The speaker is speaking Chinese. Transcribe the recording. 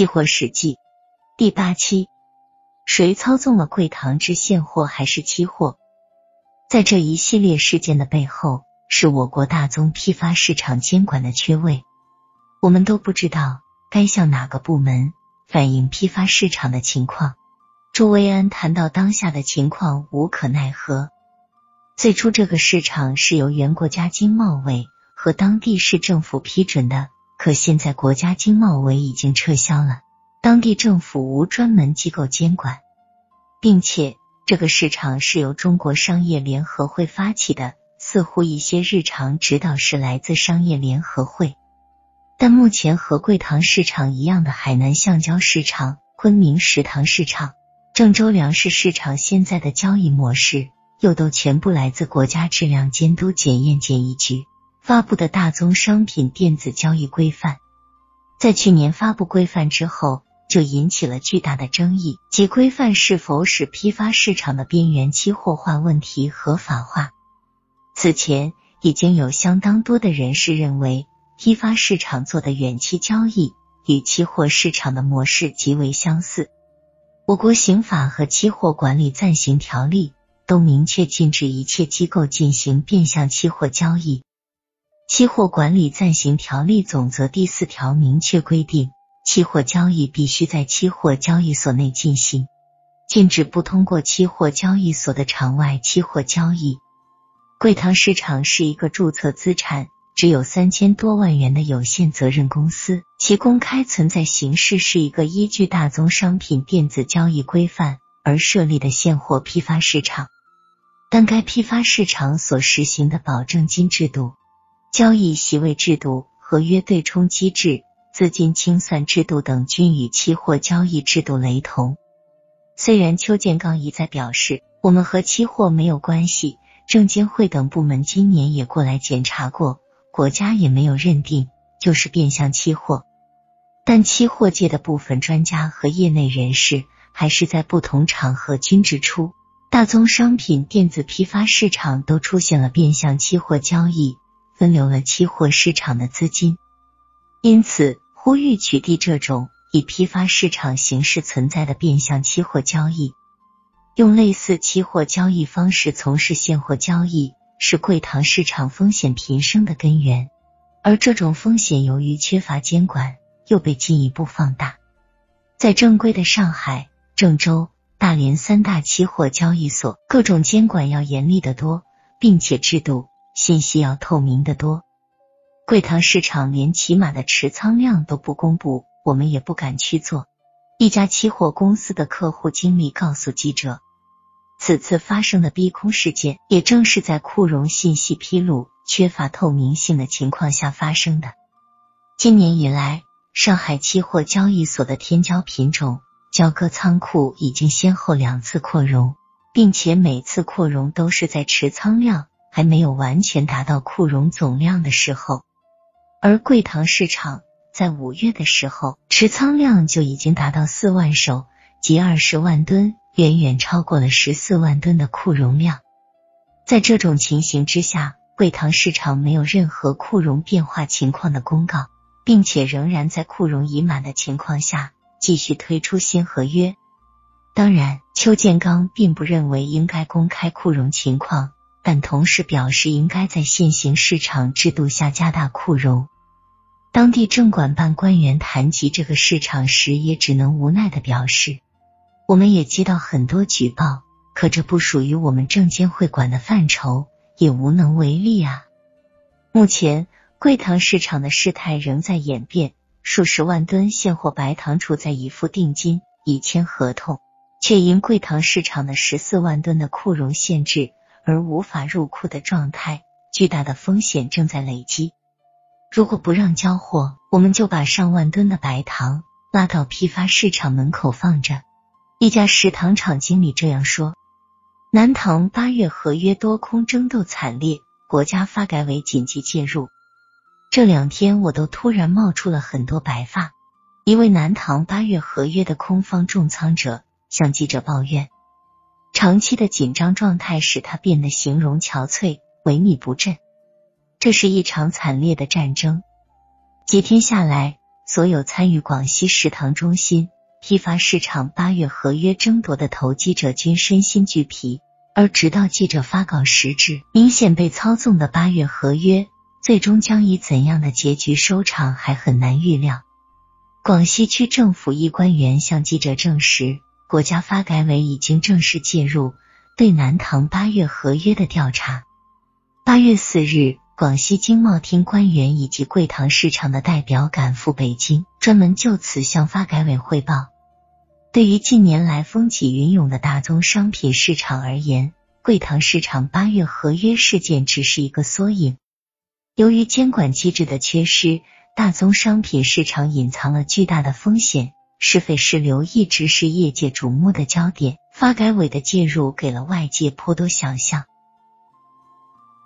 期货史记第八期：谁操纵了贵堂之现货还是期货？在这一系列事件的背后，是我国大宗批发市场监管的缺位。我们都不知道该向哪个部门反映批发市场的情况。朱维安谈到当下的情况，无可奈何。最初，这个市场是由原国家经贸委和当地市政府批准的。可现在国家经贸委已经撤销了，当地政府无专门机构监管，并且这个市场是由中国商业联合会发起的，似乎一些日常指导是来自商业联合会。但目前和贵堂市场一样的海南橡胶市场、昆明食堂市场、郑州粮食市场现在的交易模式，又都全部来自国家质量监督检验检疫局。发布的大宗商品电子交易规范，在去年发布规范之后，就引起了巨大的争议，即规范是否使批发市场的边缘期货化问题合法化。此前已经有相当多的人士认为，批发市场做的远期交易与期货市场的模式极为相似。我国刑法和期货管理暂行条例都明确禁止一切机构进行变相期货交易。期货管理暂行条例总则第四条明确规定，期货交易必须在期货交易所内进行，禁止不通过期货交易所的场外期货交易。贵堂市场是一个注册资产只有三千多万元的有限责任公司，其公开存在形式是一个依据大宗商品电子交易规范而设立的现货批发市场，但该批发市场所实行的保证金制度。交易席位制度、合约对冲机制、资金清算制度等均与期货交易制度雷同。虽然邱建刚一再表示我们和期货没有关系，证监会等部门今年也过来检查过，国家也没有认定就是变相期货，但期货界的部分专家和业内人士还是在不同场合均指出，大宗商品电子批发市场都出现了变相期货交易。分流了期货市场的资金，因此呼吁取缔这种以批发市场形式存在的变相期货交易，用类似期货交易方式从事现货交易，是贵堂市场风险频生的根源。而这种风险由于缺乏监管，又被进一步放大。在正规的上海、郑州、大连三大期货交易所，各种监管要严厉得多，并且制度。信息要透明的多，贵堂市场连起码的持仓量都不公布，我们也不敢去做。一家期货公司的客户经理告诉记者，此次发生的逼空事件，也正是在库容信息披露缺乏透明性的情况下发生的。今年以来，上海期货交易所的天胶品种交割仓库已经先后两次扩容，并且每次扩容都是在持仓量。还没有完全达到库容总量的时候，而贵堂市场在五月的时候持仓量就已经达到四万手，即二十万吨，远远超过了十四万吨的库容量。在这种情形之下，贵堂市场没有任何库容变化情况的公告，并且仍然在库容已满的情况下继续推出新合约。当然，邱建刚并不认为应该公开库容情况。但同时表示，应该在现行市场制度下加大库容。当地证管办官员谈及这个市场时，也只能无奈的表示：“我们也接到很多举报，可这不属于我们证监会管的范畴，也无能为力啊。”目前，贵堂市场的事态仍在演变，数十万吨现货白糖处在已付定金、已签合同，却因贵堂市场的十四万吨的库容限制。而无法入库的状态，巨大的风险正在累积。如果不让交货，我们就把上万吨的白糖拉到批发市场门口放着。一家食糖厂经理这样说。南糖八月合约多空争斗惨烈，国家发改委紧急介入。这两天我都突然冒出了很多白发。一位南糖八月合约的空方重仓者向记者抱怨。长期的紧张状态使他变得形容憔悴、萎靡不振。这是一场惨烈的战争。几天下来，所有参与广西食堂中心批发市场八月合约争夺的投机者均身心俱疲。而直到记者发稿时止，明显被操纵的八月合约，最终将以怎样的结局收场，还很难预料。广西区政府一官员向记者证实，国家发改委已经正式介入对南唐八月合约的调查。八月四日，广西经贸厅官员以及贵塘市场的代表赶赴北京，专门就此向发改委汇报。对于近年来风起云涌的大宗商品市场而言，贵塘市场八月合约事件只是一个缩影。由于监管机制的缺失。大宗商品市场隐藏了巨大的风险，是非是流一直是业界瞩目的焦点。发改委的介入给了外界颇多想象。